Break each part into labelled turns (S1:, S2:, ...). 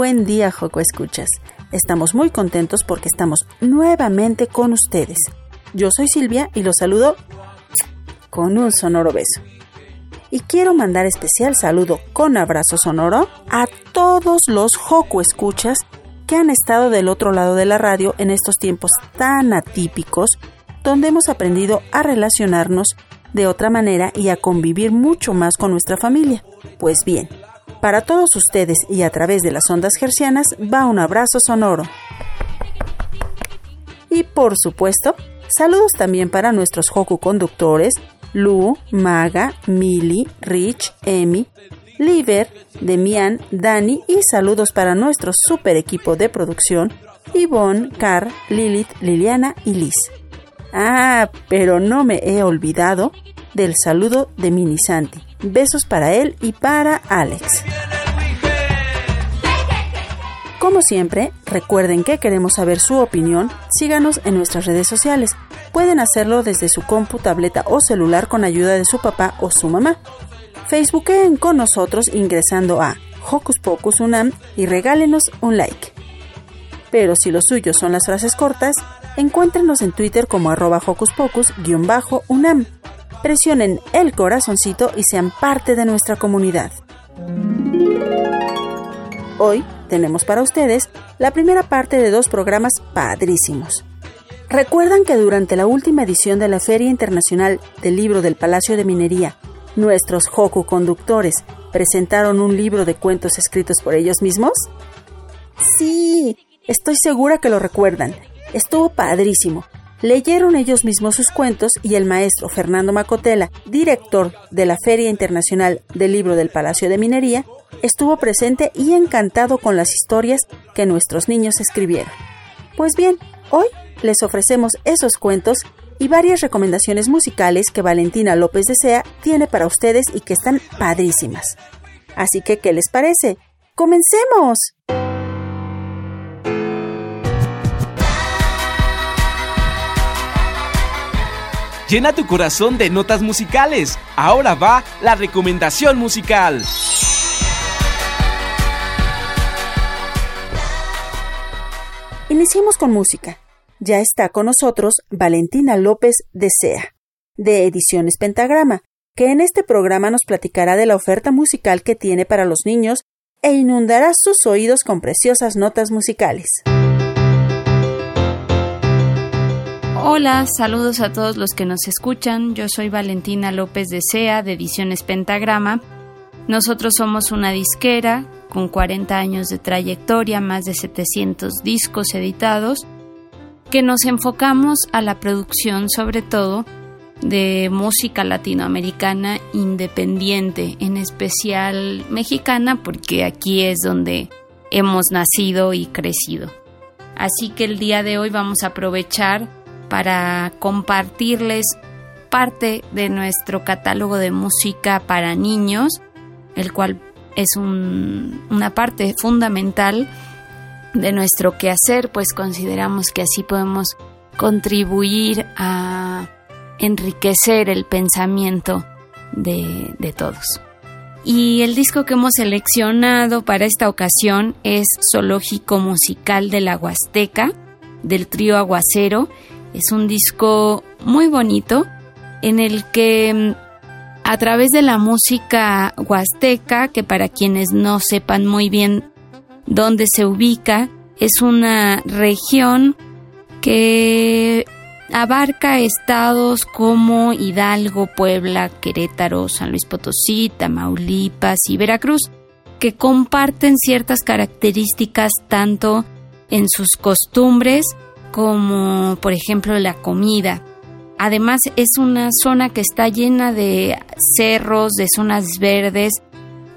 S1: buen día, Joco Escuchas. Estamos muy contentos porque estamos nuevamente con ustedes. Yo soy Silvia y los saludo con un sonoro beso. Y quiero mandar especial saludo con abrazo sonoro a todos los Joco Escuchas que han estado del otro lado de la radio en estos tiempos tan atípicos, donde hemos aprendido a relacionarnos de otra manera y a convivir mucho más con nuestra familia. Pues bien, para todos ustedes y a través de las ondas gercianas va un abrazo sonoro. Y por supuesto, saludos también para nuestros Hoku conductores, Lu, Maga, Mili, Rich, Emi, Liver, Demian, Dani y saludos para nuestro super equipo de producción, Yvonne, Car, Lilith, Liliana y Liz. Ah, pero no me he olvidado del saludo de Mini Santi. Besos para él y para Alex. Como siempre, recuerden que queremos saber su opinión, síganos en nuestras redes sociales. Pueden hacerlo desde su compu, tableta o celular con ayuda de su papá o su mamá. Facebookeen con nosotros ingresando a Hocus Pocus Unam y regálenos un like. Pero si los suyos son las frases cortas, encuéntrenos en Twitter como arroba Hocus Pocus-Unam presionen el corazoncito y sean parte de nuestra comunidad. Hoy tenemos para ustedes la primera parte de dos programas padrísimos. ¿Recuerdan que durante la última edición de la Feria Internacional del Libro del Palacio de Minería, nuestros Hoku conductores presentaron un libro de cuentos escritos por ellos mismos? Sí, estoy segura que lo recuerdan. Estuvo padrísimo leyeron ellos mismos sus cuentos y el maestro Fernando Macotela, director de la Feria Internacional del Libro del Palacio de Minería, estuvo presente y encantado con las historias que nuestros niños escribieron. Pues bien, hoy les ofrecemos esos cuentos y varias recomendaciones musicales que Valentina López de Sea tiene para ustedes y que están padrísimas. Así que, ¿qué les parece? ¡Comencemos!
S2: Llena tu corazón de notas musicales. Ahora va la recomendación musical.
S1: Iniciemos con música. Ya está con nosotros Valentina López de Sea, de Ediciones Pentagrama, que en este programa nos platicará de la oferta musical que tiene para los niños e inundará sus oídos con preciosas notas musicales.
S3: Hola, saludos a todos los que nos escuchan. Yo soy Valentina López de Sea, de Ediciones Pentagrama. Nosotros somos una disquera con 40 años de trayectoria, más de 700 discos editados, que nos enfocamos a la producción sobre todo de música latinoamericana independiente, en especial mexicana, porque aquí es donde hemos nacido y crecido. Así que el día de hoy vamos a aprovechar para compartirles parte de nuestro catálogo de música para niños, el cual es una parte fundamental de nuestro quehacer, pues consideramos que así podemos contribuir a enriquecer el pensamiento de, todos. Y el disco que hemos seleccionado para esta ocasión es Zoológico Musical de la Huasteca, del trío Aguacero. Es un disco muy bonito en el que mm, a través de la música huasteca, que para quienes no sepan muy bien dónde se ubica, es una región que abarca estados como Hidalgo, Puebla, Querétaro, San Luis Potosí, Tamaulipas y Veracruz, que comparten ciertas características tanto en sus costumbres como por ejemplo la comida. Además es una zona que está llena de cerros, de zonas verdes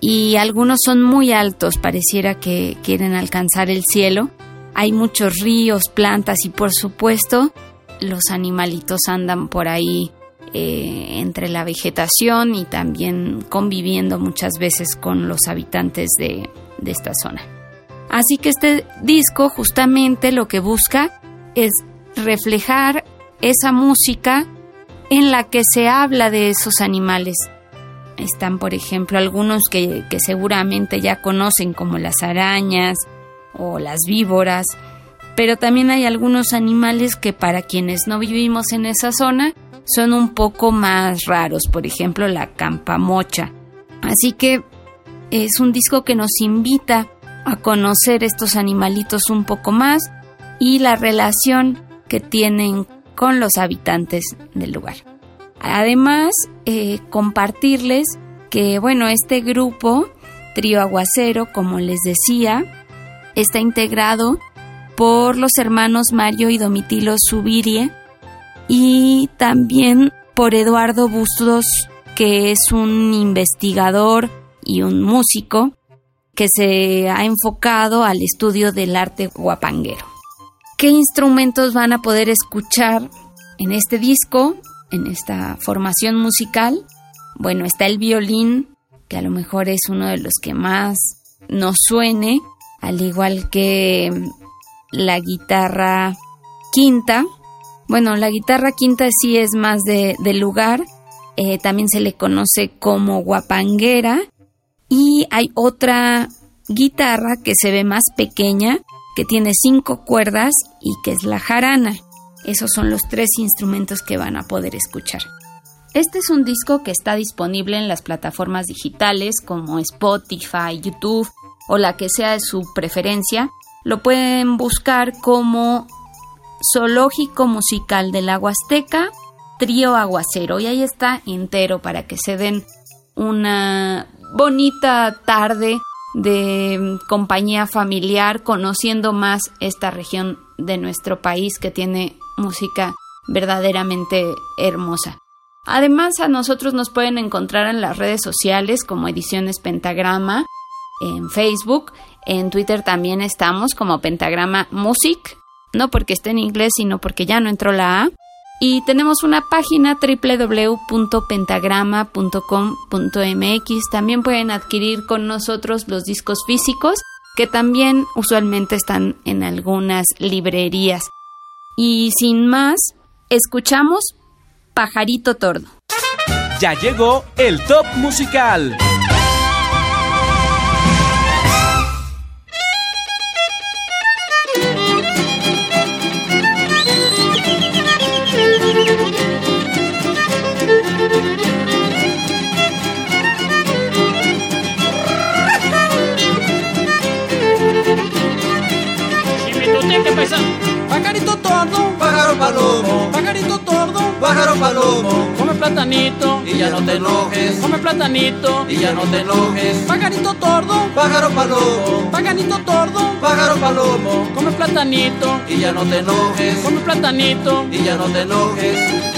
S3: y algunos son muy altos, pareciera que quieren alcanzar el cielo. Hay muchos ríos, plantas y por supuesto los animalitos andan por ahí eh, entre la vegetación y también conviviendo muchas veces con los habitantes de, de esta zona. Así que este disco justamente lo que busca es reflejar esa música en la que se habla de esos animales. Están, por ejemplo, algunos que, que seguramente ya conocen como las arañas o las víboras, pero también hay algunos animales que para quienes no vivimos en esa zona son un poco más raros, por ejemplo la campamocha. Así que es un disco que nos invita a conocer estos animalitos un poco más y la relación que tienen con los habitantes del lugar. Además, eh, compartirles que, bueno, este grupo, Trío Aguacero, como les decía, está integrado por los hermanos Mario y Domitilo Subirie y también por Eduardo Bustos, que es un investigador y un músico que se ha enfocado al estudio del arte guapanguero. ¿Qué instrumentos van a poder escuchar en este disco, en esta formación musical? Bueno, está el violín, que a lo mejor es uno de los que más nos suene, al igual que la guitarra quinta. Bueno, la guitarra quinta sí es más de, lugar, eh, también se le conoce como guapanguera y hay otra guitarra que se ve más pequeña, que tiene cinco cuerdas y que es la jarana. Esos son los tres instrumentos que van a poder escuchar. Este es un disco que está disponible en las plataformas digitales como Spotify, YouTube o la que sea de su preferencia lo pueden buscar como Zoológico Musical del la Huasteca, Trío Aguacero. Y ahí está entero para que se den una bonita tarde de compañía familiar, conociendo más esta región de nuestro país que tiene música verdaderamente hermosa. Además, a nosotros nos pueden encontrar en las redes sociales como Ediciones Pentagrama, en Facebook en Twitter también estamos como Pentagrama Music, no porque esté en inglés, sino porque ya no entró la A. Y tenemos una página www.pentagrama.com.mx. También pueden adquirir con nosotros los discos físicos, que también usualmente están en algunas librerías. Y sin más, escuchamos Pajarito Tordo.
S2: Ya llegó el top musical.
S4: Pajarito tordo, pájaro palomo, pajarito tordo, pájaro palomo. Come platanito y ya no te enojes. Come platanito y ya no te enojes. Pajarito tordo, pájaro palomo, pajarito tordo, pájaro palomo. Come platanito y ya no te enojes. Come platanito y ya no te enojes.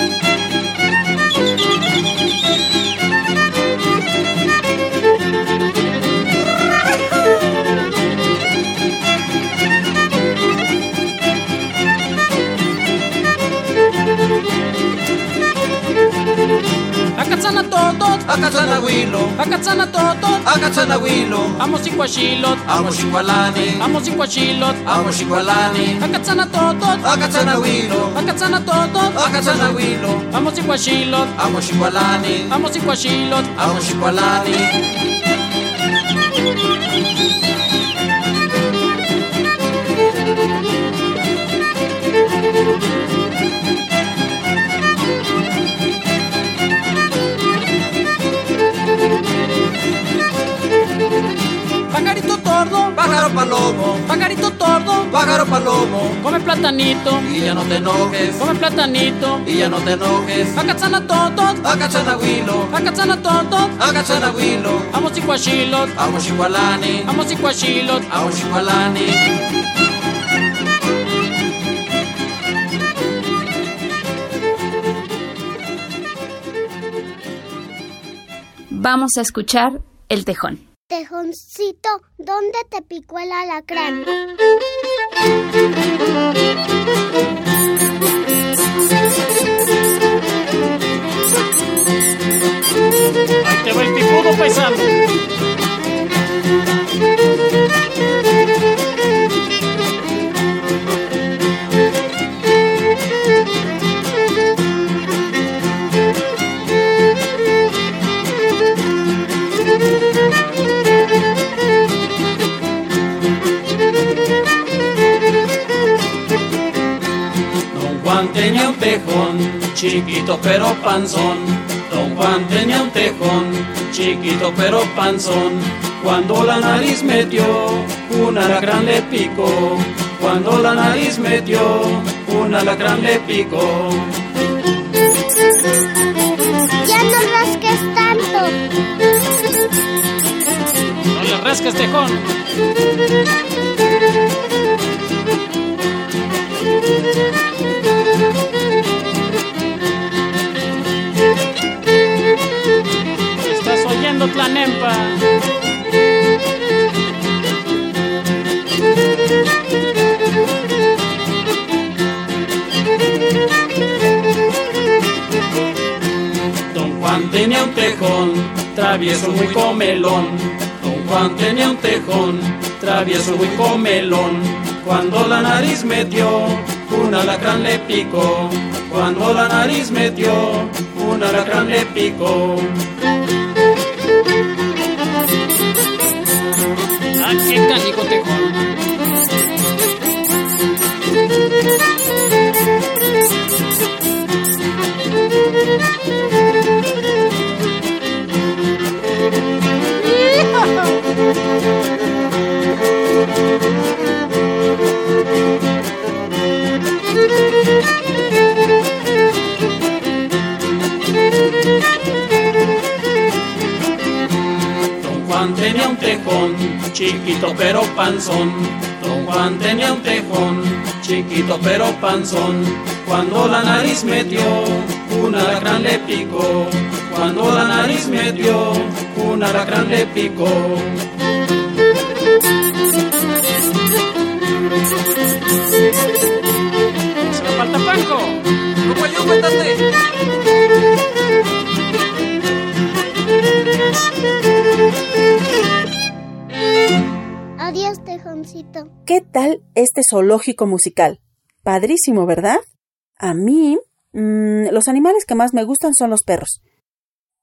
S4: Totot, akatsana wilo, akatsana totot, akatsana wilo. Amo sikwashilot, amo sikwalani, amo sikwashilot, amo sikwalani. Akatsana totot, akatsana wilo, akatsana totot, akatsana wilo. Amo sikwashilot, amo sikwalani, amo sikwashilot, amo sikwalani. pájaro palomo, come platanito y ya no te enojes. Come platanito y ya no te enojes. Acatzana totot, acatzana huilo, acatzana totot, acatzana huilo. Amos iguachilot, amos igualani, amos iguachilot, amos igualani.
S3: Vamos a escuchar El Tejón.
S5: Tejoncito, ¿dónde te picó el alacrán?
S4: Te va el picudo paisano. Chiquito pero panzón. Don Juan tenía un tejón, chiquito pero panzón. Cuando la nariz metió, un alacrán le picó. Cuando la nariz metió, un alacrán le picó.
S5: Ya no rasques tanto.
S4: No le rasques tejón. Don Juan tenía un tejón, travieso muy comelón. Don Juan tenía un tejón, travieso muy comelón. Cuando la nariz metió, un alacrán le picó. Cuando la nariz metió, un alacrán le picó. ¡Ah, qué canijo chiquito pero panzón. Don Juan tenía un tejón, chiquito pero panzón. Cuando la nariz metió, un alacrán le picó. Cuando la nariz metió, un alacrán le picó. ¡Se falta! ¿Cómo?
S1: Tal este zoológico musical? Padrísimo, ¿verdad? A mí, mm, los animales que más me gustan son los perros.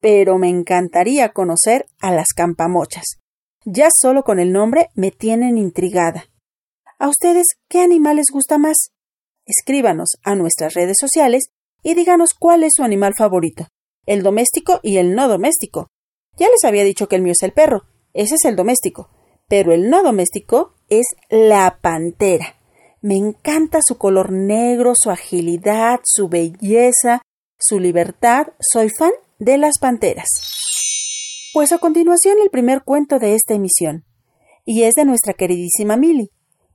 S1: Pero me encantaría conocer a las campamochas. Ya solo con el nombre me tienen intrigada. ¿A ustedes qué animal les gusta más? Escríbanos a nuestras redes sociales y díganos cuál es su animal favorito, el doméstico y el no doméstico. Ya les había dicho que el mío es el perro, ese es el doméstico, pero el no doméstico es la pantera. Me encanta su color negro, su agilidad, su belleza, su libertad. Soy fan de las panteras. Pues a continuación el primer cuento de esta emisión, y es de nuestra queridísima Milly.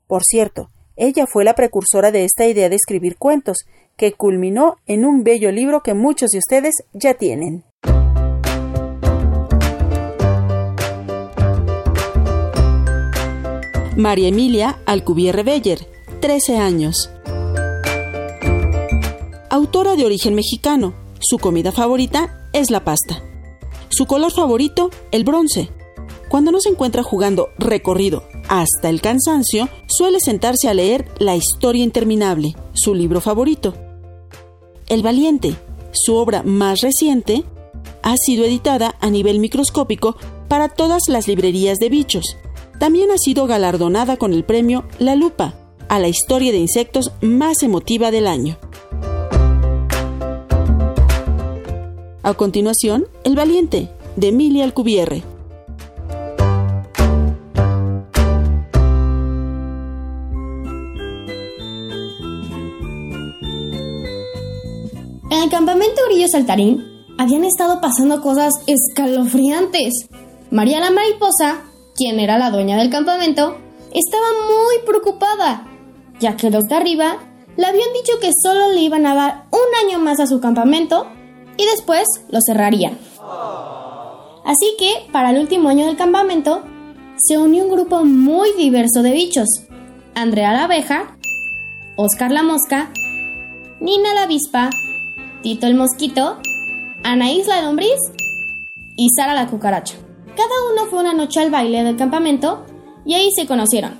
S1: Por cierto, ella fue la precursora de esta idea de escribir cuentos, que culminó en un bello libro que muchos de ustedes ya tienen. María Emilia Alcubierre Beller, 13 años. Autora de origen mexicano, su comida favorita es la pasta. Su color favorito, el bronce. Cuando no se encuentra jugando recorrido hasta el cansancio, suele sentarse a leer La historia interminable, su libro favorito. El Valiente, su obra más reciente, ha sido editada a nivel microscópico para todas las librerías de bichos. También ha sido galardonada con el premio La Lupa a la historia de insectos más emotiva del año. A continuación, El Valiente, de Emilia Alcubierre.
S6: En el campamento Grillo Saltarín habían estado pasando cosas escalofriantes. María la Mariposa quien era la dueña del campamento, estaba muy preocupada, ya que los de arriba le habían dicho que solo le iban a dar un año más a su campamento y después lo cerrarían. Así que, para el último año del campamento, se unió un grupo muy diverso de bichos. Andrea la abeja, Oscar la mosca, Nina la avispa, Tito el mosquito, Anaís la lombriz y Sara la cucaracha. Cada uno fue una noche al baile del campamento y ahí se conocieron.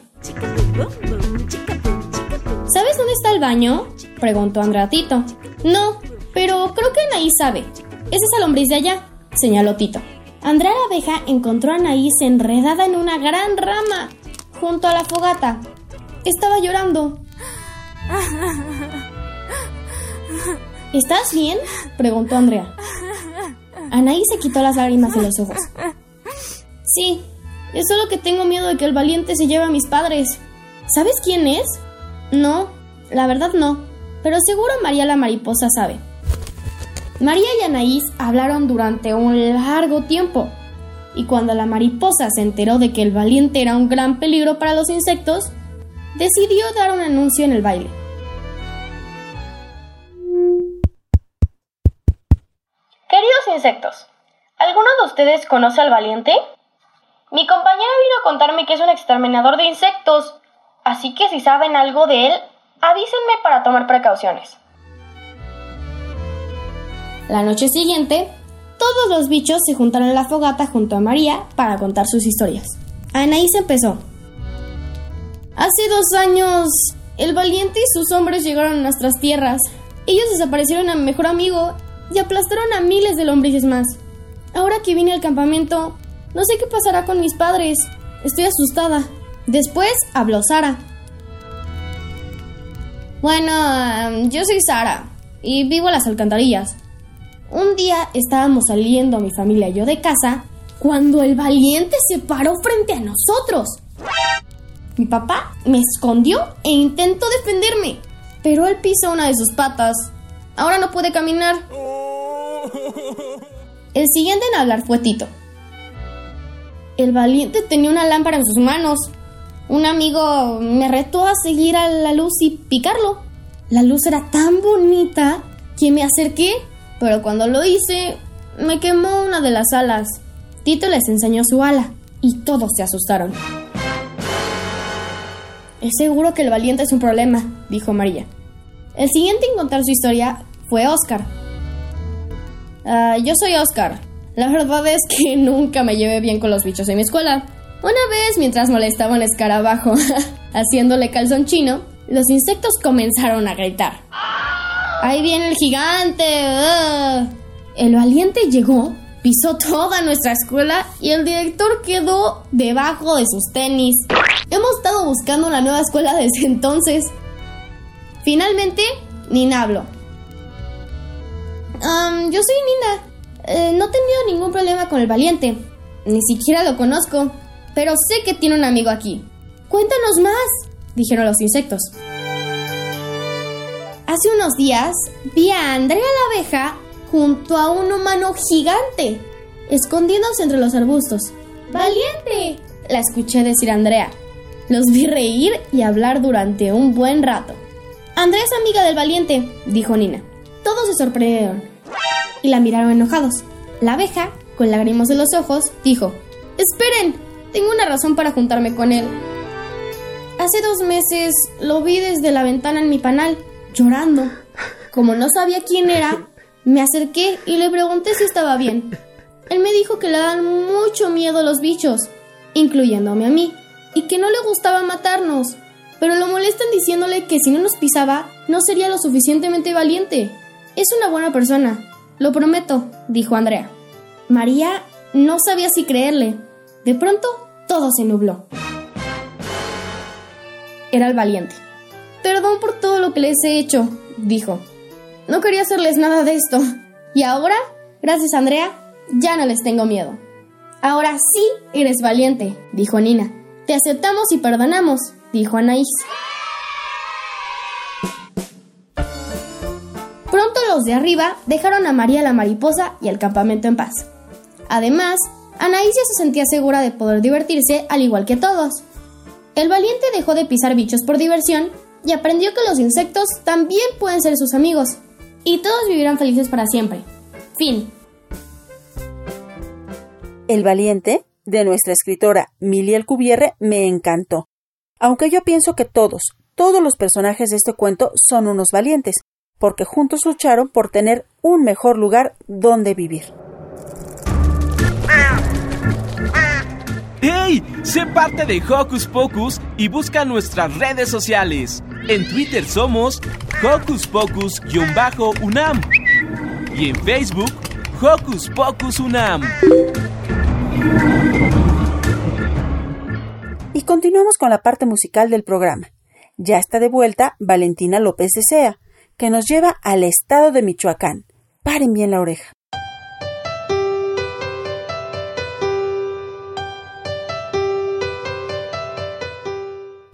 S6: ¿Sabes dónde está el baño? preguntó Andrea Tito. No, pero creo que Anaís sabe. Es esa lombriz de allá, señaló Tito. Andrea la abeja encontró a Anaís enredada en una gran rama, junto a la fogata. Estaba llorando. ¿Estás bien? preguntó Andrea. Anaís se quitó las lágrimas de los ojos. Sí, es solo que tengo miedo de que el valiente se lleve a mis padres. ¿Sabes quién es? No, la verdad no, pero seguro María la mariposa sabe. María y Anaís hablaron durante un largo tiempo, y cuando la mariposa se enteró de que el valiente era un gran peligro para los insectos, decidió dar un anuncio en el baile. Queridos insectos, ¿alguno de ustedes conoce al valiente? Mi compañera vino a contarme que es un exterminador de insectos, así que si saben algo de él, avísenme para tomar precauciones. La noche siguiente, todos los bichos se juntaron en la fogata junto a María para contar sus historias. Anaís empezó. Hace dos años, el valiente y sus hombres llegaron a nuestras tierras. Ellos desaparecieron a mi mejor amigo y aplastaron a miles de lombrices más. Ahora que vine al campamento, no sé qué pasará con mis padres. Estoy asustada. Después habló Sara. Bueno, em, yo soy Sara y vivo en las alcantarillas. Un día estábamos saliendo mi familia y yo de casa cuando el valiente se paró frente a nosotros. Mi papá me escondió e intentó defenderme, pero él pisó una de sus patas. Ahora no puede caminar. El siguiente en hablar fue Tito. El valiente tenía una lámpara en sus manos. Un amigo me retó a seguir a la luz y picarlo. La luz era tan bonita que me acerqué pero cuando lo hice, me quemó una de las alas. Tito les enseñó su ala y todos se asustaron. Es seguro que el valiente es un problema, dijo María. El siguiente en contar su historia fue Oscar. Ah, yo soy Oscar. La verdad es que nunca me llevé bien con los bichos en mi escuela. Una vez, mientras molestaba un escarabajo haciéndole calzón chino, los insectos comenzaron a gritar. Ahí viene el gigante. El valiente llegó, pisó toda nuestra escuela y el director quedó debajo de sus tenis. Hemos estado buscando una nueva escuela desde entonces. Finalmente, Nina habló. yo soy Nina. Eh, no he tenido ningún problema con el valiente. Ni siquiera lo conozco. Pero sé que tiene un amigo aquí. Cuéntanos más, dijeron los insectos. Hace unos días vi a Andrea la abeja junto a un humano gigante, escondiéndose entre los arbustos. ¡Valiente! La escuché decir a Andrea. Los vi reír y hablar durante un buen rato. Andrea es amiga del valiente, dijo Nina. Todos se sorprendieron y la miraron enojados. La abeja, con lágrimas en los ojos, dijo, Esperen, tengo una razón para juntarme con él. Hace dos meses lo vi desde la ventana en mi panal llorando. Como no sabía quién era, me acerqué y le pregunté si estaba bien. Él me dijo que le dan mucho miedo los bichos, incluyéndome a mí, y que no le gustaba matarnos, pero lo molestan diciéndole que si no nos pisaba, no sería lo suficientemente valiente. Es una buena persona, lo prometo, dijo Andrea. María no sabía si creerle. De pronto, todo se nubló. Era el valiente. Perdón por todo lo que les he hecho, dijo. No quería hacerles nada de esto. Y ahora, gracias Andrea, ya no les tengo miedo. Ahora sí eres valiente, dijo Nina. Te aceptamos y perdonamos, dijo Anaís. De arriba dejaron a María la mariposa y el campamento en paz. Además, Anaísia se sentía segura de poder divertirse al igual que todos. El valiente dejó de pisar bichos por diversión y aprendió que los insectos también pueden ser sus amigos. Y todos vivirán felices para siempre. Fin.
S1: El valiente, de nuestra escritora Milly Alcubierre, me encantó. Aunque yo pienso que todos, todos los personajes de este cuento son unos valientes, porque juntos lucharon por tener un mejor lugar donde vivir.
S2: ¡Hey! Sé parte de Hocus Pocus y busca nuestras redes sociales. En Twitter somos Hocus Pocus-UNAM y en Facebook Hocus Pocus UNAM.
S1: Y continuamos con la parte musical del programa. Ya está de vuelta Valentina López de Sea, que nos lleva al estado de Michoacán. Paren bien la oreja.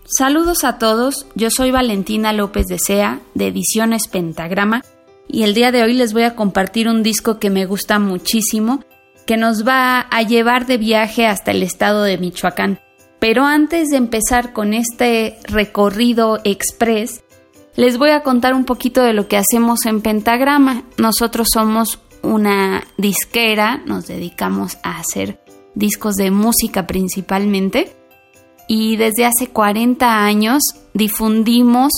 S3: Saludos a todos, yo soy Valentina López de Sea, de Ediciones Pentagrama, y el día de hoy les voy a compartir un disco que me gusta muchísimo, que nos va a llevar de viaje hasta el estado de Michoacán. Pero antes de empezar con este recorrido express, les voy a contar un poquito de lo que hacemos en Pentagrama. Nosotros somos una disquera, nos dedicamos a hacer discos de música principalmente y desde hace 40 años difundimos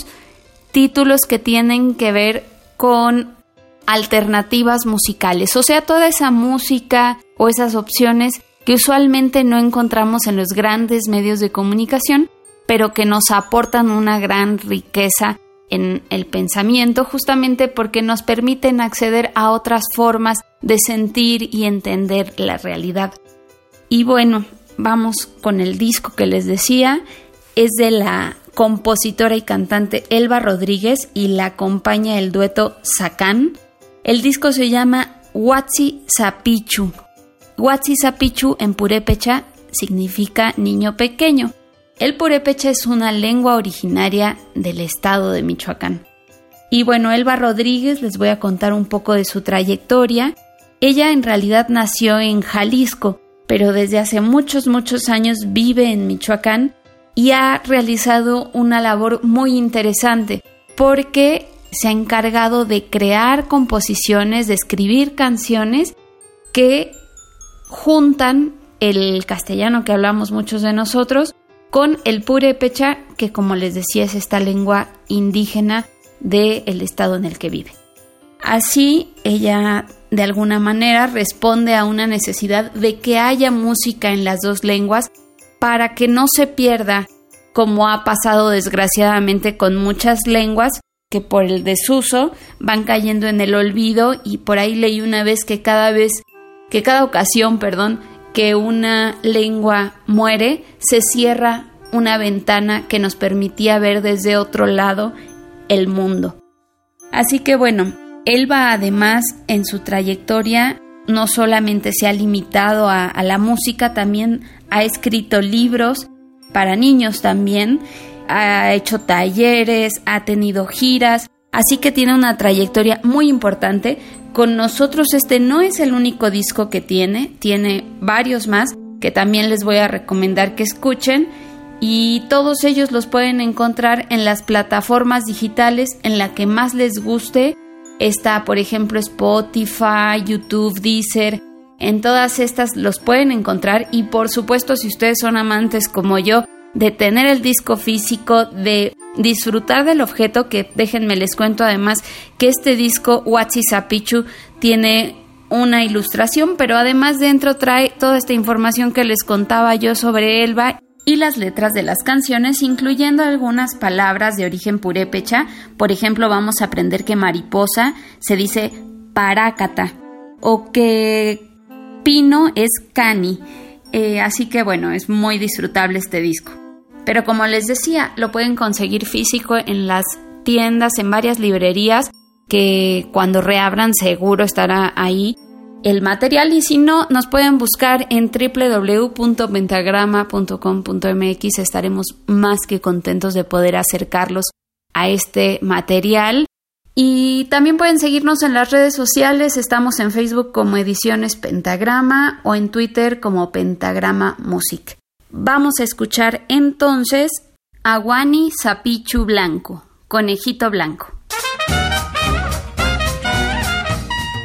S3: títulos que tienen que ver con alternativas musicales, o sea, toda esa música o esas opciones que usualmente no encontramos en los grandes medios de comunicación, pero que nos aportan una gran riqueza en el pensamiento justamente porque nos permiten acceder a otras formas de sentir y entender la realidad. Y bueno, vamos con el disco que les decía. Es de la compositora y cantante Elba Rodríguez y la acompaña el dueto Sacan. El disco se llama Huatzi Zapichu. Huatzi Zapichu en purépecha significa niño pequeño. El purépecha es una lengua originaria del estado de Michoacán. Y bueno, Elba Rodríguez les voy a contar un poco de su trayectoria. Ella en realidad nació en Jalisco, pero desde hace muchos, muchos años vive en Michoacán y ha realizado una labor muy interesante porque se ha encargado de crear composiciones, de escribir canciones que juntan el castellano que hablamos muchos de nosotros con el purépecha, que como les decía es esta lengua indígena del estado en el que vive. Así ella de alguna manera responde a una necesidad de que haya música en las dos lenguas para que no se pierda, como ha pasado desgraciadamente con muchas lenguas que por el desuso van cayendo en el olvido y por ahí leí una vez que cada vez, que cada ocasión, perdón, que una lengua muere, se cierra una ventana que nos permitía ver desde otro lado el mundo. Así que bueno, Elba además en su trayectoria no solamente se ha limitado a, la música, también ha escrito libros para niños también, ha hecho talleres, ha tenido giras, así que tiene una trayectoria muy importante. Con nosotros este no es el único disco que tiene, tiene varios más que también les voy a recomendar que escuchen y todos ellos los pueden encontrar en las plataformas digitales en la que más les guste Está, por ejemplo, Spotify, YouTube, Deezer. En todas estas los pueden encontrar y por supuesto si ustedes son amantes como yo de tener el disco físico, de disfrutar del objeto, que déjenme les cuento además que este disco Watsi Sapichu tiene una ilustración, pero además dentro trae toda esta información que les contaba yo sobre Elba y las letras de las canciones, incluyendo algunas palabras de origen purépecha. Por ejemplo, vamos a aprender que mariposa se dice parácata o que pino es cani. Eh, así que bueno, es muy disfrutable este disco. Pero como les decía, lo pueden conseguir físico en las tiendas, en varias librerías que cuando reabran seguro estará ahí el material y si no, nos pueden buscar en www.pentagrama.com.mx. Estaremos más que contentos de poder acercarlos a este material Y también pueden seguirnos en las redes sociales. Estamos en Facebook como Ediciones Pentagrama o en Twitter como Pentagrama Music. Vamos a escuchar entonces Aguani Zapichu Blanco, Conejito Blanco.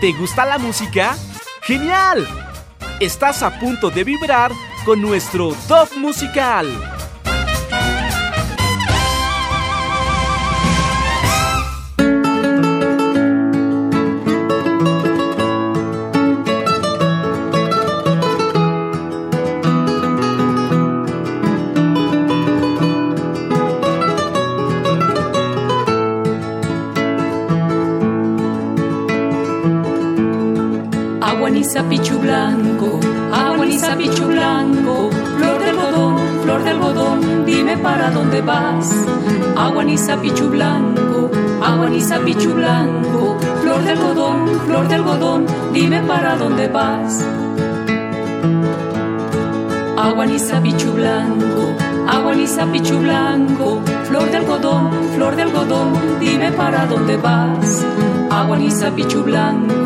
S2: ¿Te gusta la música? ¡Genial! Estás a punto de vibrar con nuestro top musical.
S7: Pichu blanco, agua blanco, flor del algodón, flor del algodón, dime para dónde vas. Agua pichu blanco, agua pichu blanco, flor del algodón, flor del algodón, dime para dónde vas. Agua pichu blanco, agua pichu blanco, flor del algodón, flor del algodón, dime para dónde vas. Agua blanco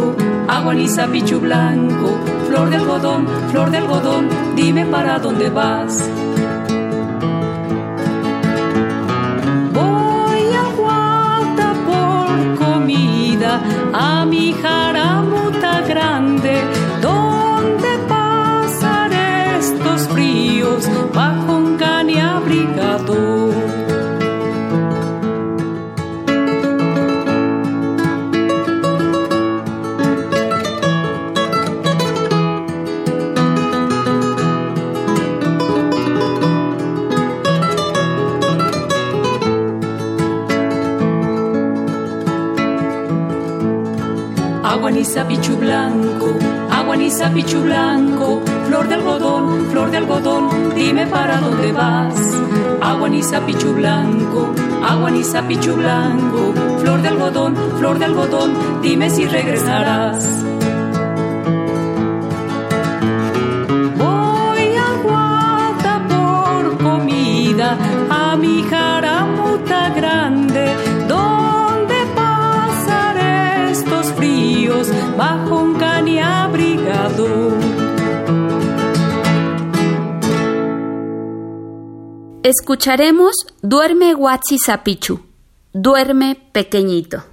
S7: Aguaniza pichu blanco, flor de algodón, flor de algodón, dime para dónde vas. Aguaniza pichu blanco, aguaniza pichu blanco, flor de algodón, flor de algodón, dime para dónde vas. Aguaniza pichu blanco, aguaniza pichu blanco, flor de algodón, flor de algodón, dime si regresarás.
S3: Escucharemos Duerme Watsi Zapichu, Duerme Pequeñito.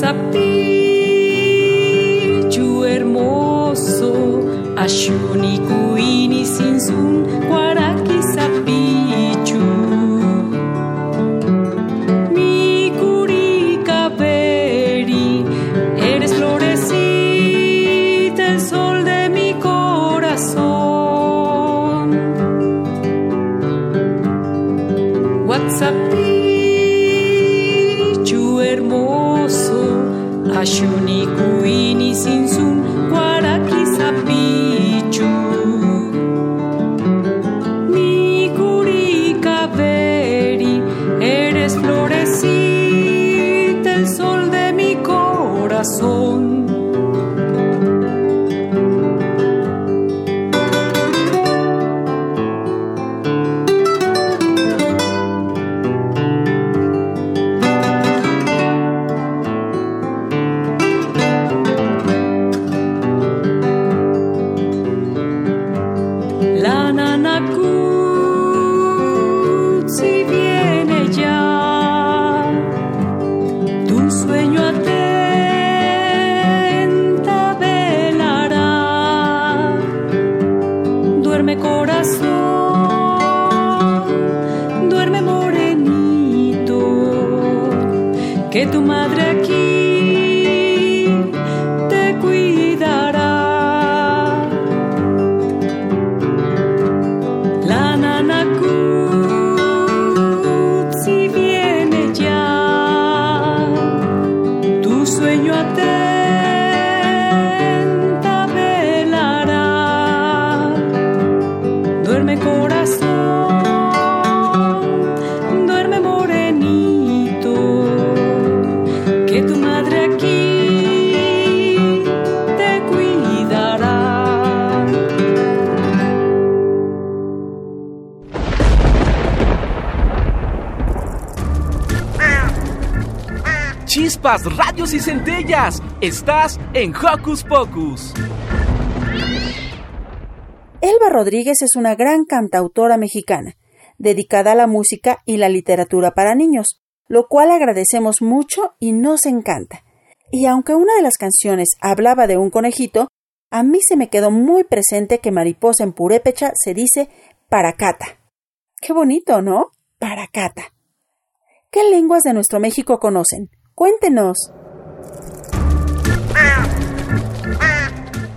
S7: Zapichu hermoso, Ashuni kuini sinsun, corazón
S2: y centellas. Estás en Hocus Pocus.
S1: Elba Rodríguez es una gran cantautora mexicana, dedicada a la música y la literatura para niños, lo cual agradecemos mucho y nos encanta. Y aunque una de las canciones hablaba de un conejito, a mí se me quedó muy presente que mariposa en purépecha se dice paracata. Qué bonito, ¿no? Paracata. ¿Qué lenguas de nuestro México conocen? Cuéntenos.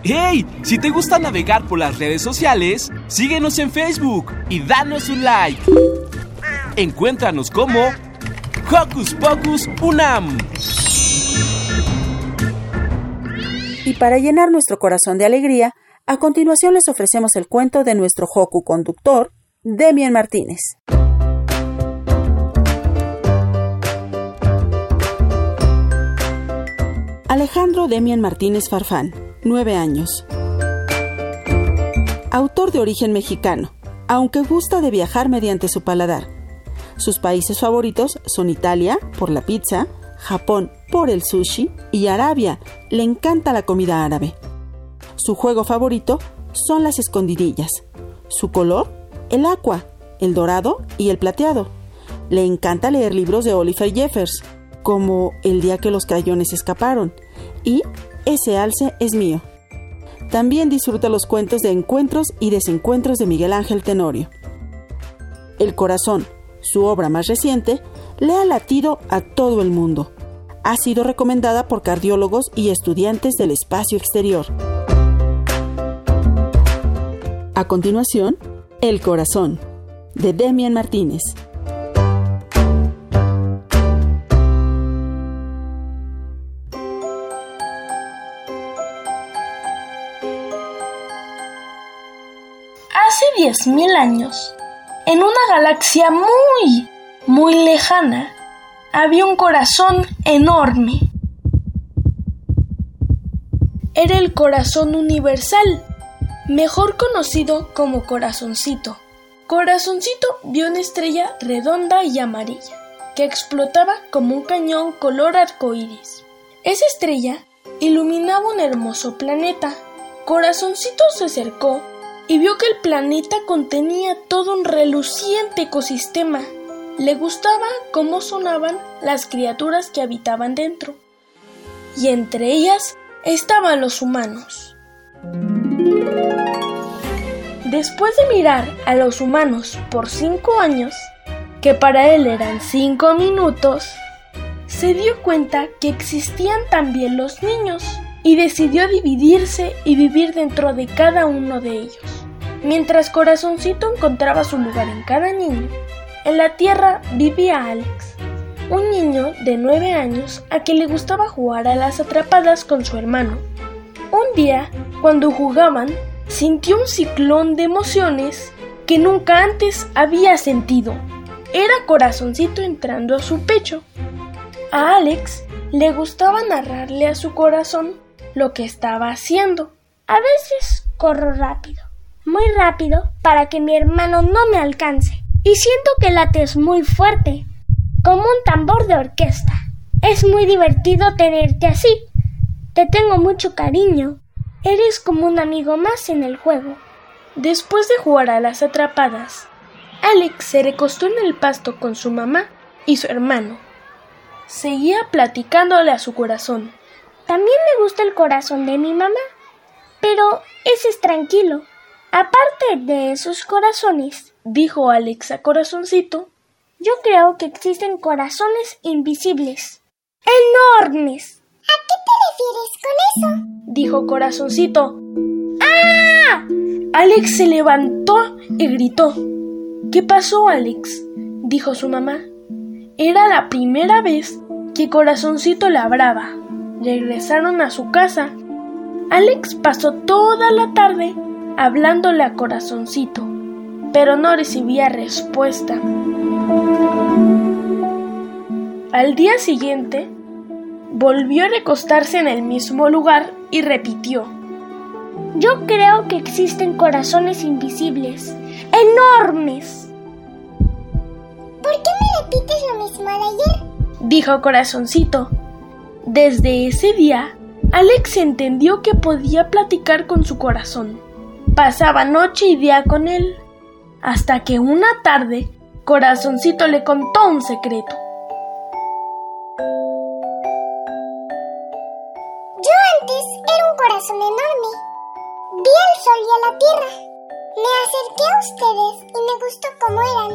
S2: ¡Hey! Si te gusta navegar por las redes sociales, síguenos en Facebook y danos un like. Encuéntranos como Hocus Pocus Unam.
S1: Y para llenar nuestro corazón de alegría, a continuación les ofrecemos el cuento de nuestro Hoku conductor, Demian Martínez. Alejandro Demian Martínez Farfán, 9 años. Autor de origen mexicano, aunque gusta de viajar mediante su paladar. Sus países favoritos son Italia, por la pizza, Japón por el sushi y Arabia le encanta la comida árabe. Su juego favorito son las escondidillas. Su color, el aqua, el dorado y el plateado. Le encanta leer libros de Oliver Jeffers, como El día que los crayones escaparon y Ese alce es mío. También disfruta los cuentos de encuentros y desencuentros de Miguel Ángel Tenorio. El corazón, su obra más reciente, le ha latido a todo el mundo. Ha sido recomendada por cardiólogos y estudiantes del espacio exterior. A continuación, El corazón, de Demian Martínez.
S8: 10.000 años, en una galaxia muy, muy lejana, había un corazón enorme. Era el corazón universal, mejor conocido como corazoncito. Corazoncito vio una estrella redonda y amarilla, que explotaba como un cañón color arcoíris. Esa estrella iluminaba un hermoso planeta. Corazoncito se acercó y vio que el planeta contenía todo un reluciente ecosistema. Le gustaba cómo sonaban las criaturas que habitaban dentro, y entre ellas estaban los humanos. Después de mirar a los humanos por cinco años, que para él eran cinco minutos, se dio cuenta que existían también los niños y decidió dividirse y vivir dentro de cada uno de ellos. Mientras Corazoncito encontraba su lugar en cada niño, en la Tierra vivía Alex, un niño de nueve años a quien le gustaba jugar a las atrapadas con su hermano. Un día, cuando jugaban, sintió un ciclón de emociones que nunca antes había sentido. Era Corazoncito entrando a su pecho. A Alex le gustaba narrarle a su corazón lo que estaba haciendo.
S5: A veces corro rápido muy rápido para que mi hermano no me alcance. Y siento que lates muy fuerte, como un tambor de orquesta. Es muy divertido tenerte así. Te tengo mucho cariño. Eres como un amigo más en el juego.
S8: Después de jugar a las atrapadas, Alex se recostó en el pasto con su mamá y su hermano. Seguía platicándole a su corazón.
S5: También me gusta el corazón de mi mamá, pero ese es tranquilo. Aparte de esos corazones,
S8: dijo Alex a Corazoncito,
S5: yo creo que existen corazones invisibles. ¡Enormes!
S9: ¿A qué te refieres con eso?
S8: dijo Corazoncito. ¡Ah! Alex se levantó y gritó. ¿Qué pasó, Alex? dijo su mamá. Era la primera vez que Corazoncito le hablaba. Regresaron a su casa. Alex pasó toda la tarde hablándole a corazoncito, pero no recibía respuesta. Al día siguiente, volvió a recostarse en el mismo lugar y repitió.
S5: Yo creo que existen corazones invisibles, enormes.
S9: ¿Por qué me repites lo mismo de ayer?
S8: Dijo Corazoncito. Desde ese día, Alex entendió que podía platicar con su corazón. Pasaba noche y día con él, hasta que una tarde, Corazoncito le contó un secreto.
S9: Yo antes era un corazón enorme. Vi el sol y a la tierra. Me acerqué a ustedes y me gustó como eran.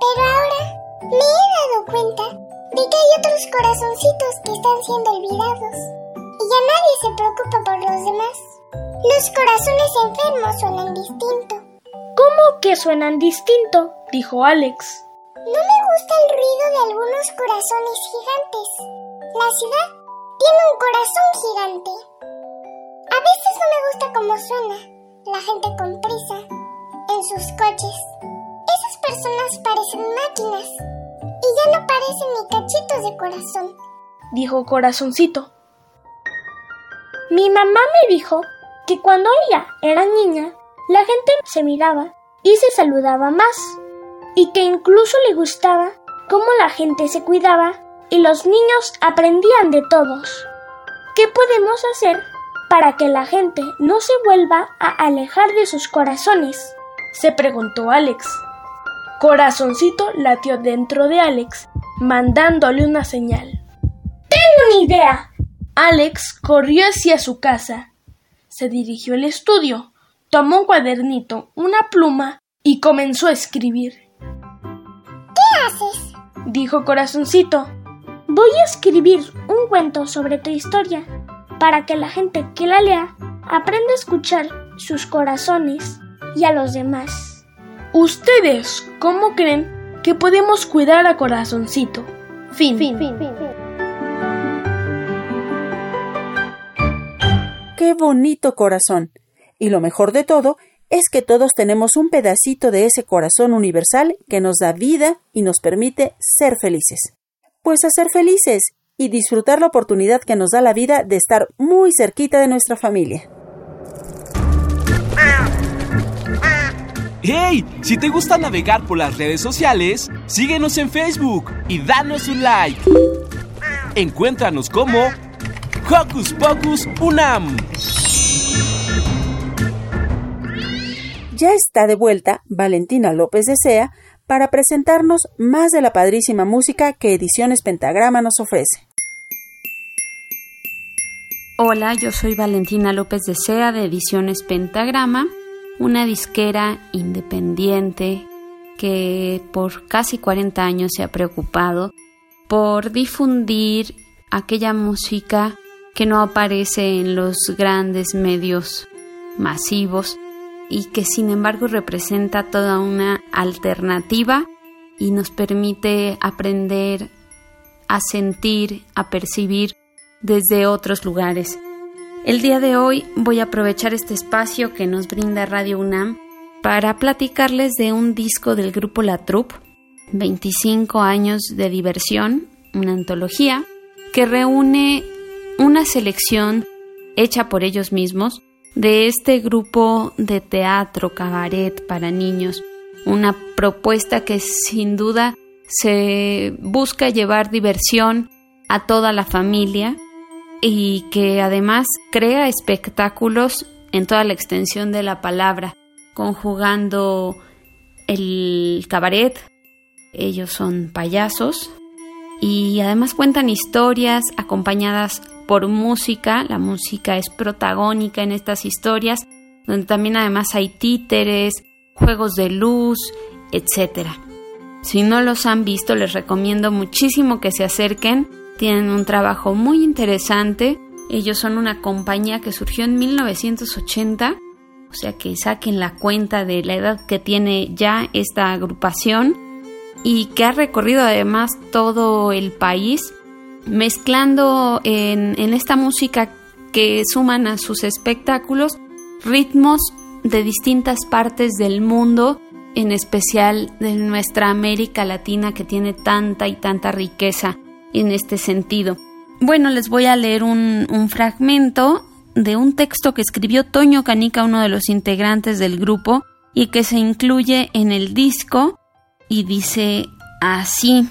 S9: Pero ahora me he dado cuenta de que hay otros corazoncitos que están siendo olvidados y ya nadie se preocupa por los demás. Los corazones enfermos suenan distinto.
S8: ¿Cómo que suenan distinto? dijo Alex.
S9: No me gusta el ruido de algunos corazones gigantes. La ciudad tiene un corazón gigante. A veces no me gusta cómo suena. La gente con prisa, en sus coches. Esas personas parecen máquinas. Y ya no parecen ni cachitos de corazón.
S8: Dijo Corazoncito. Mi mamá me dijo que cuando ella era niña, la gente se miraba y se saludaba más, y que incluso le gustaba cómo la gente se cuidaba y los niños aprendían de todos. ¿Qué podemos hacer para que la gente no se vuelva a alejar de sus corazones? se preguntó Alex. Corazoncito latió dentro de Alex, mandándole una señal. ¡Tengo una idea! Alex corrió hacia su casa. Se dirigió al estudio, tomó un cuadernito, una pluma y comenzó a escribir.
S9: ¿Qué haces?
S8: dijo Corazoncito. Voy a escribir un cuento sobre tu historia, para que la gente que la lea aprenda a escuchar sus corazones y a los demás. ¿Ustedes cómo creen que podemos cuidar a Corazoncito? Fin. fin, fin, fin.
S1: qué bonito corazón. Y lo mejor de todo es que todos tenemos un pedacito de ese corazón universal que nos da vida y nos permite ser felices. Pues a ser felices y disfrutar la oportunidad que nos da la vida de estar muy cerquita de nuestra familia.
S2: ¡Hey! Si te gusta navegar por las redes sociales, síguenos en Facebook y danos un like. Encuéntranos como Hocus Pocus Unam.
S1: Ya está de vuelta Valentina López de Sea para presentarnos más de la padrísima música que Ediciones Pentagrama nos ofrece.
S3: Hola, yo soy Valentina López de Sea de Ediciones Pentagrama, una disquera independiente que por casi 40 años se ha preocupado por difundir aquella música que no aparece en los grandes medios masivos y que sin embargo representa toda una alternativa y nos permite aprender a sentir, a percibir desde otros lugares. El día de hoy voy a aprovechar este espacio que nos brinda Radio UNAM para platicarles de un disco del grupo La Troupe, 25 años de diversión, una antología que reúne una selección hecha por ellos mismos de este grupo de teatro cabaret para niños, una propuesta que sin duda se busca llevar diversión a toda la familia y que además crea espectáculos en toda la extensión de la palabra, conjugando el cabaret, ellos son payasos, y además cuentan historias acompañadas por música, la música es protagónica en estas historias, donde también además hay títeres, juegos de luz, etc. Si no los han visto, les recomiendo muchísimo que se acerquen, tienen un trabajo muy interesante, ellos son una compañía que surgió en 1980, o sea que saquen la cuenta de la edad que tiene ya esta agrupación y que ha recorrido además todo el país mezclando en, esta música que suman a sus espectáculos ritmos de distintas partes del mundo, en especial de nuestra América Latina que tiene tanta y tanta riqueza en este sentido. Bueno, les voy a leer un, fragmento de un texto que escribió Toño Canica, uno de los integrantes del grupo, y que se incluye en el disco y dice así.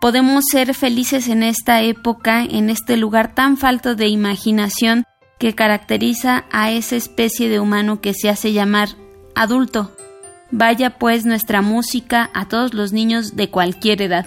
S3: podemos ser felices en esta época, en este lugar tan falto de imaginación que caracteriza a esa especie de humano que se hace llamar adulto. Vaya pues nuestra música a todos los niños de cualquier edad,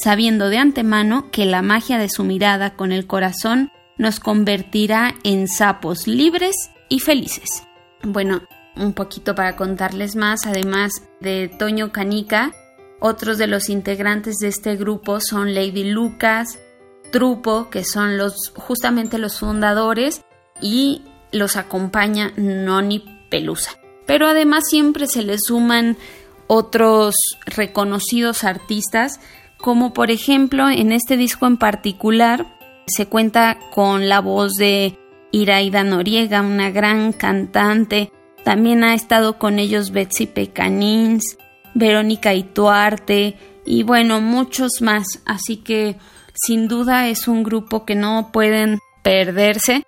S3: sabiendo de antemano que la magia de su mirada con el corazón nos convertirá en sapos libres y felices. Bueno, un poquito para contarles más, además de Toño Canica, otros de los integrantes de este grupo son Lady Lucas, Trupo, que son los justamente los fundadores, y los acompaña Noni Pelusa. Pero además siempre se le suman otros reconocidos artistas, como por ejemplo en este disco en particular se cuenta con la voz de Iraida Noriega, una gran cantante. También ha estado con ellos Betsy Pecanins, Verónica Ituarte y bueno, muchos más. Así que sin duda es un grupo que no pueden perderse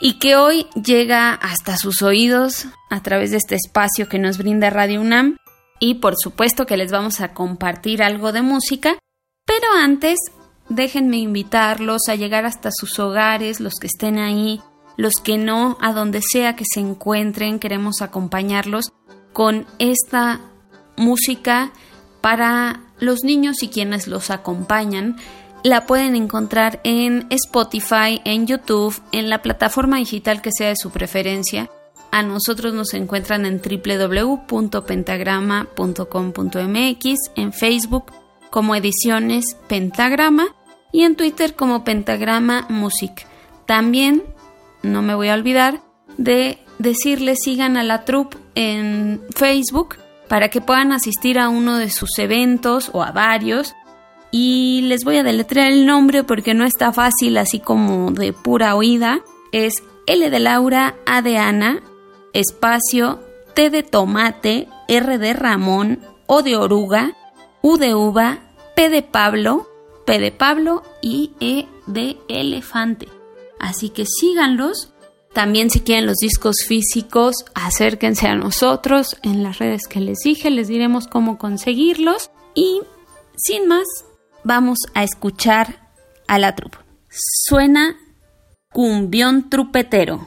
S3: y que hoy llega hasta sus oídos a través de este espacio que nos brinda Radio UNAM y por supuesto que les vamos a compartir algo de música, pero antes déjenme invitarlos a llegar hasta sus hogares, los que estén ahí, los que no, a donde sea que se encuentren, queremos acompañarlos con esta música para los niños y quienes los acompañan. La pueden encontrar en Spotify, en YouTube, en la plataforma digital que sea de su preferencia. A nosotros nos encuentran en www.pentagrama.com.mx, en Facebook como Ediciones Pentagrama y en Twitter como Pentagrama Music. También, no me voy a olvidar de decirles sigan a la troupe en Facebook para que puedan asistir a uno de sus eventos o a varios. Y les voy a deletrear el nombre porque no está fácil así como de pura oída. Es L de Laura, A de Ana, espacio, T de tomate, R de Ramón, O de oruga, U de uva, P de Pablo, P de Pablo y E de elefante. Así que síganlos. También si quieren los discos físicos, acérquense a nosotros en las redes que les dije, les diremos cómo conseguirlos. Y sin más, vamos a escuchar a la trupe. Suena cumbión trupetero.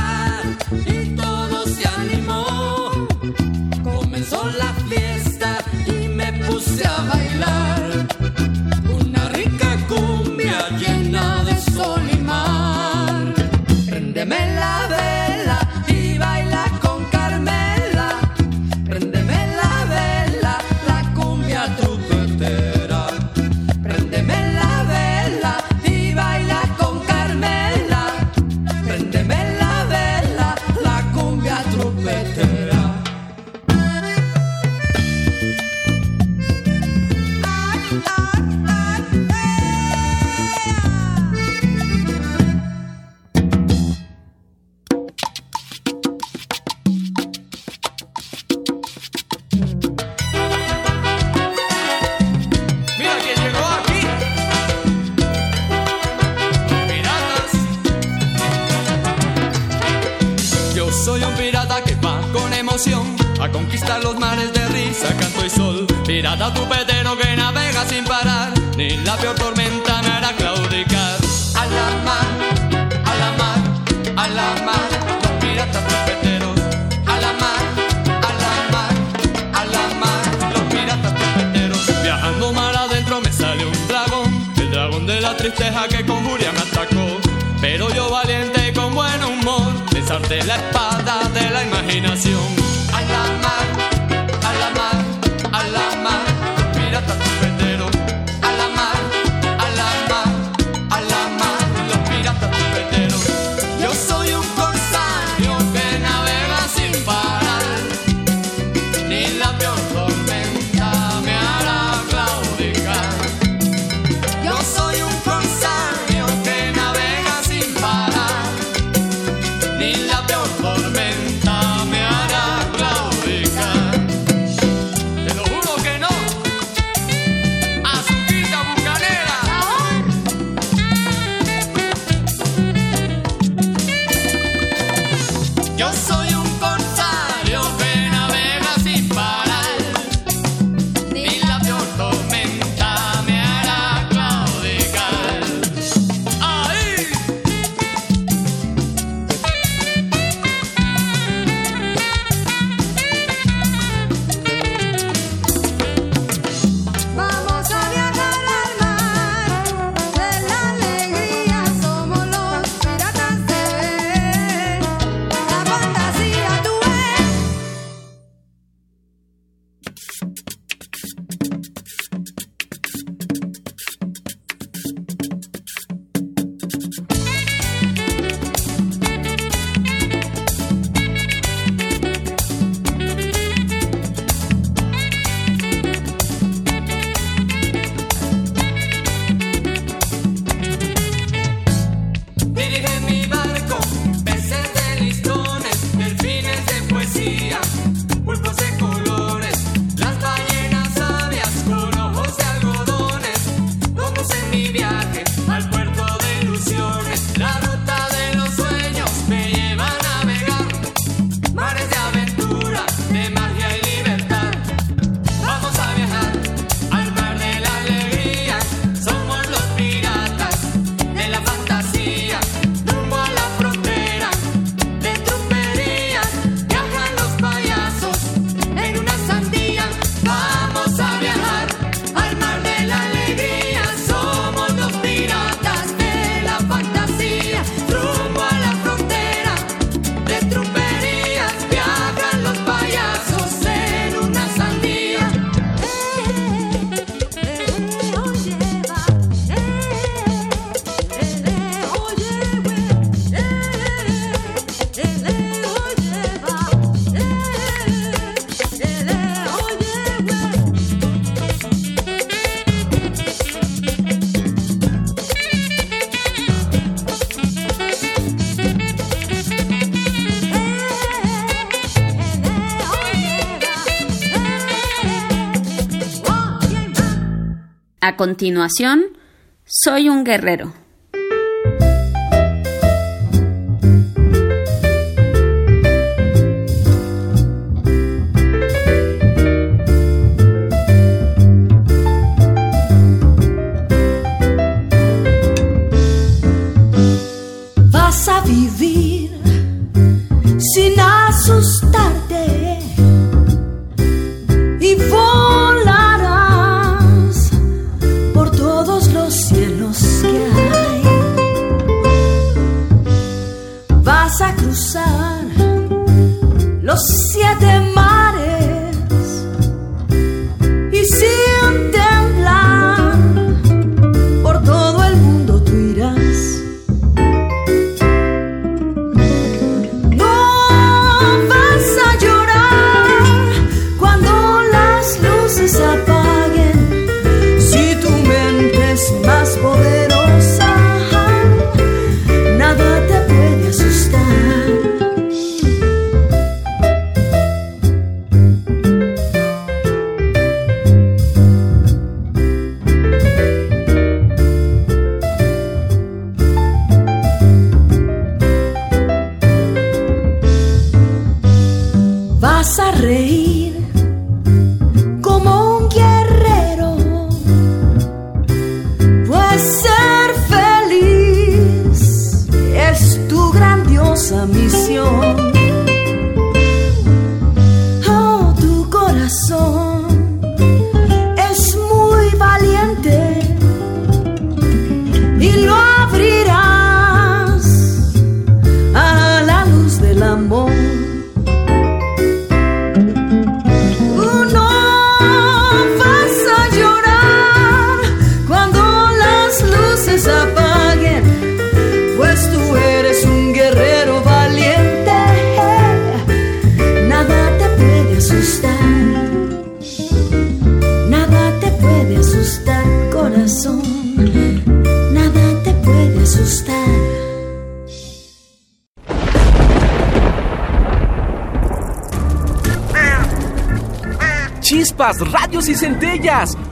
S10: continuación, soy un guerrero.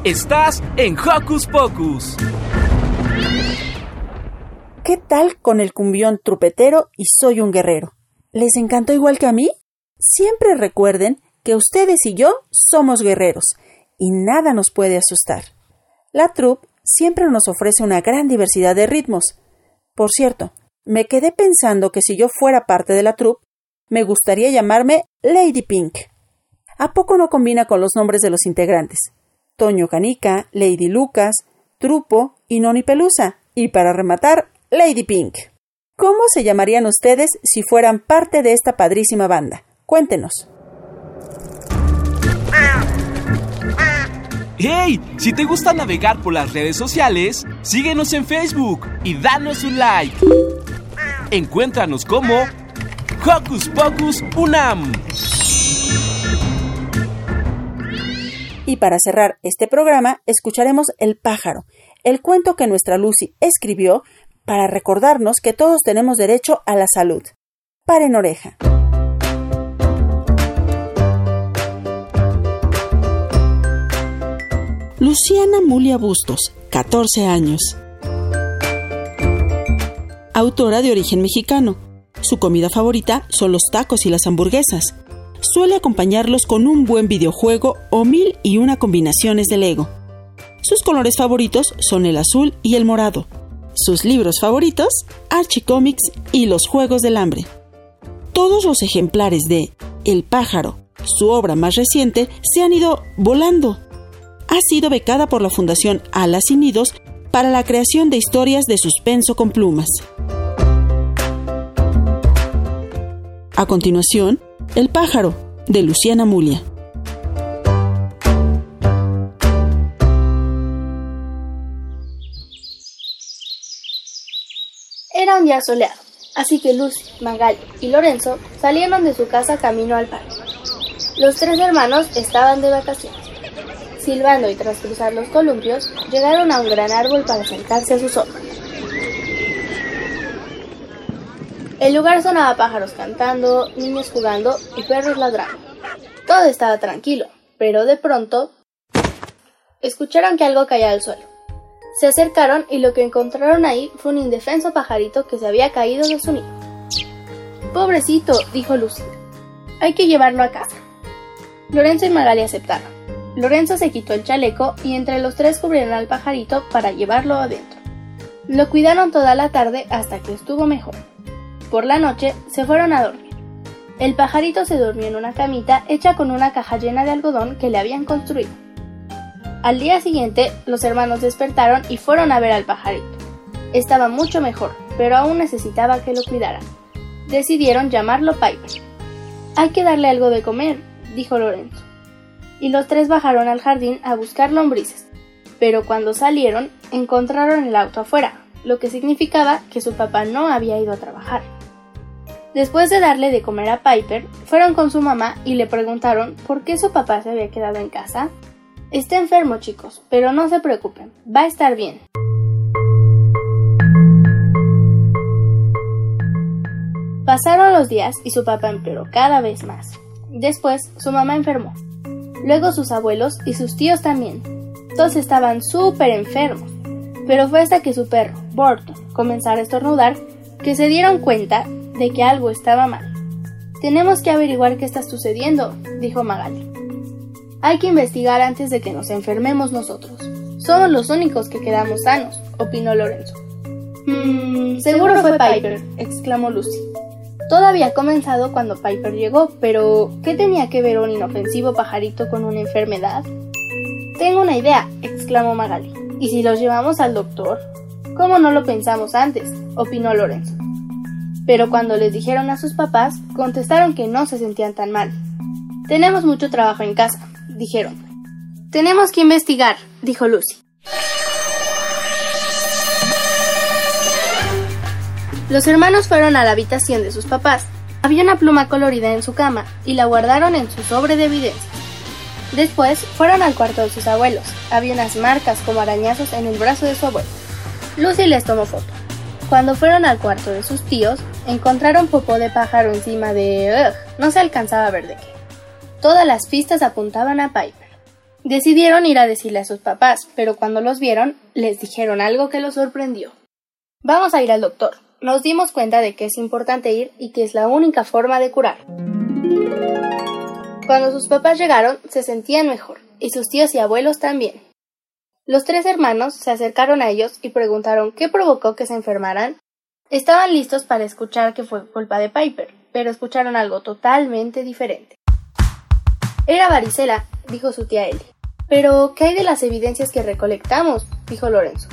S2: Estás en Hocus Pocus.
S1: ¿Qué tal con el cumbión trupetero y soy un guerrero? ¿Les encantó igual que a mí? Siempre recuerden que ustedes y yo somos guerreros y nada nos puede asustar. La troupe siempre nos ofrece una gran diversidad de ritmos. Por cierto, me quedé pensando que si yo fuera parte de la troupe, me gustaría llamarme Lady Pink. ¿A poco no combina con los nombres de los integrantes? Toño Canica, Lady Lucas, Trupo y Noni Pelusa. Y para rematar, Lady Pink. ¿Cómo se llamarían ustedes si fueran parte de esta padrísima banda? Cuéntenos.
S2: ¡Hey! Si te gusta navegar por las redes sociales, síguenos en Facebook y danos un like. Encuéntranos como Hocus Pocus Unam.
S1: Y para cerrar este programa, escucharemos El pájaro, el cuento que nuestra Lucy escribió para recordarnos que todos tenemos derecho a la salud. Paren oreja. Luciana Mulia Bustos, 14 años. Autora de origen mexicano. Su comida favorita son los tacos y las hamburguesas suele acompañarlos con un buen videojuego o mil y una combinaciones de Lego. Sus colores favoritos son el azul y el morado. Sus libros favoritos, Archie Comics y Los Juegos del Hambre. Todos los ejemplares de El pájaro, su obra más reciente, se han ido volando. Ha sido becada por la Fundación Alas y Nidos para la creación de historias de suspenso con plumas. A continuación, el pájaro, de Luciana Mulia.
S11: Era un día soleado, así que Lucy, Magali y Lorenzo salieron de su casa camino al parque. Los tres hermanos estaban de vacaciones. Silbando y tras cruzar los columpios, llegaron a un gran árbol para sentarse a su sombra. El lugar sonaba pájaros cantando, niños jugando y perros ladrando. Todo estaba tranquilo, pero de pronto escucharon que algo caía al suelo. Se acercaron y lo que encontraron ahí fue un indefenso pajarito que se había caído de su nido. Pobrecito, dijo Lucy. Hay que llevarlo a casa. Lorenzo y Magali aceptaron. Lorenzo se quitó el chaleco y entre los tres cubrieron al pajarito para llevarlo adentro. Lo cuidaron toda la tarde hasta que estuvo mejor. Por la noche se fueron a dormir. El pajarito se durmió en una camita hecha con una caja llena de algodón que le habían construido. Al día siguiente, los hermanos despertaron y fueron a ver al pajarito. Estaba mucho mejor, pero aún necesitaba que lo cuidaran. Decidieron llamarlo Piper. Hay que darle algo de comer, dijo Lorenzo. Y los tres bajaron al jardín a buscar lombrices. Pero cuando salieron, encontraron el auto afuera, lo que significaba que su papá no había ido a trabajar. Después de darle de comer a Piper, fueron con su mamá y le preguntaron por qué su papá se había quedado en casa. Está enfermo, chicos, pero no se preocupen, va a estar bien. Pasaron los días y su papá empeoró cada vez más. Después, su mamá enfermó. Luego sus abuelos y sus tíos también. Todos estaban súper enfermos. Pero fue hasta que su perro, Burton, comenzara a estornudar que se dieron cuenta de que algo estaba mal. Tenemos que averiguar qué está sucediendo, dijo Magali. Hay que investigar antes de que nos enfermemos nosotros. Somos los únicos que quedamos sanos, opinó Lorenzo. Mmm, seguro fue Piper, exclamó Lucy. Todo había comenzado cuando Piper llegó, pero ¿qué tenía que ver un inofensivo pajarito con una enfermedad? Tengo una idea, exclamó Magali. ¿Y si los llevamos al doctor? ¿Cómo no lo pensamos antes? opinó Lorenzo pero cuando les dijeron a sus papás, contestaron que no se sentían tan mal. Tenemos mucho trabajo en casa, dijeron. Tenemos que investigar, dijo Lucy. Los hermanos fueron a la habitación de sus papás. Había una pluma colorida en su cama y la guardaron en su sobre de evidencia. Después fueron al cuarto de sus abuelos. Había unas marcas como arañazos en el brazo de su abuelo. Lucy les tomó foto. Cuando fueron al cuarto de sus tíos, encontraron popó de pájaro encima de... no se alcanzaba a ver de qué. Todas las pistas apuntaban a Piper. Decidieron ir a decirle a sus papás, pero cuando los vieron, les dijeron algo que los sorprendió. Vamos a ir al doctor. Nos dimos cuenta de que es importante ir y que es la única forma de curar. Cuando sus papás llegaron, se sentían mejor, y sus tíos y abuelos también. Los tres hermanos se acercaron a ellos y preguntaron qué provocó que se enfermaran. Estaban listos para escuchar que fue culpa de Piper, pero escucharon algo totalmente diferente. Era varicela, dijo su tía Ellie. Pero, ¿qué hay de las evidencias que recolectamos? dijo Lorenzo.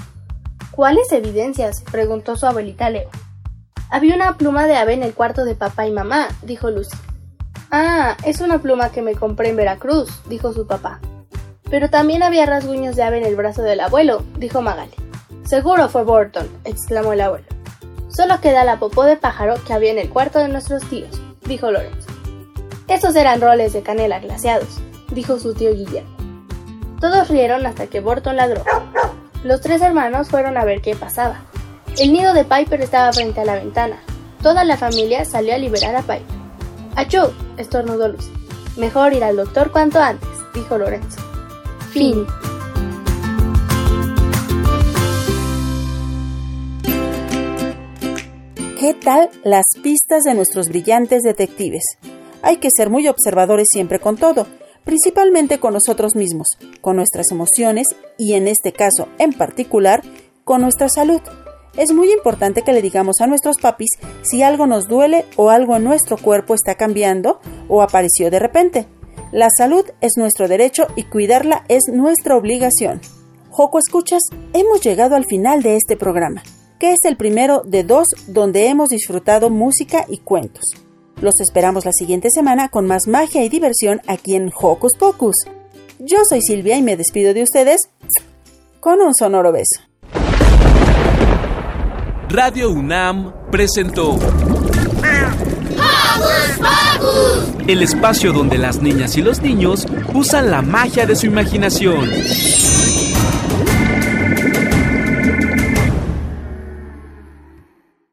S11: ¿Cuáles evidencias? preguntó su abuelita Leo. Había una pluma de ave en el cuarto de papá y mamá, dijo Lucy. Ah, es una pluma que me compré en Veracruz, dijo su papá. Pero también había rasguños de ave en el brazo del abuelo, dijo Magali. Seguro fue Burton, exclamó el abuelo. Solo queda la popó de pájaro que había en el cuarto de nuestros tíos, dijo Lorenzo. Esos eran roles de canela glaciados, dijo su tío Guillermo. Todos rieron hasta que Burton ladró. Los tres hermanos fueron a ver qué pasaba. El nido de Piper estaba frente a la ventana. Toda la familia salió a liberar a Piper. ¡Achú! estornudó Lucy. Mejor ir al doctor cuanto antes, dijo Lorenzo. Fin.
S1: ¿Qué tal las pistas de nuestros brillantes detectives? Hay que ser muy observadores siempre con todo, principalmente con nosotros mismos, con nuestras emociones y en este caso en particular con nuestra salud. Es muy importante que le digamos a nuestros papis si algo nos duele o algo en nuestro cuerpo está cambiando o apareció de repente. La salud es nuestro derecho y cuidarla es nuestra obligación. Joco Escuchas, hemos llegado al final de este programa, que es el primero de dos donde hemos disfrutado música y cuentos. Los esperamos la siguiente semana con más magia y diversión aquí en Hocus Pocus. Yo soy Silvia y me despido de ustedes con un sonoro beso.
S2: Radio UNAM presentó el espacio donde las niñas y los niños usan la magia de su imaginación.